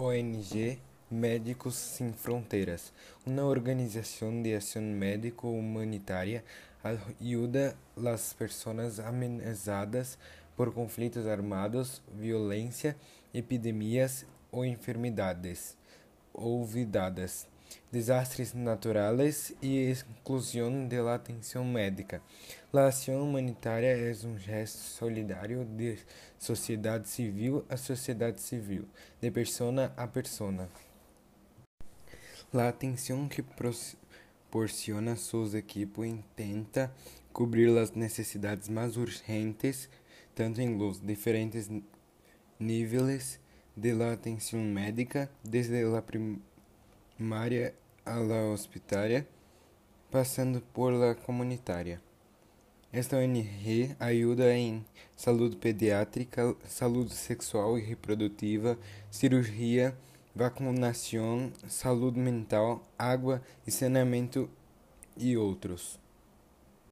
ONG Médicos Sem Fronteiras, uma organização de ação médico-humanitária, ajuda as pessoas ameaçadas por conflitos armados, violência, epidemias ou enfermidades olvidadas, desastres naturais e exclusão da atenção médica. A ação humanitária é um gesto solidário de sociedade civil a sociedade civil, de persona a persona. A atenção que proporciona seus equipos intenta cobrir as necessidades mais urgentes, tanto em los diferentes níveis de la médica, desde a primária a la hospitaria, passando por la comunitária. Esta ONG ajuda em saúde pediátrica, saúde sexual e reprodutiva, cirurgia, vacinação, saúde mental, água e saneamento e outros.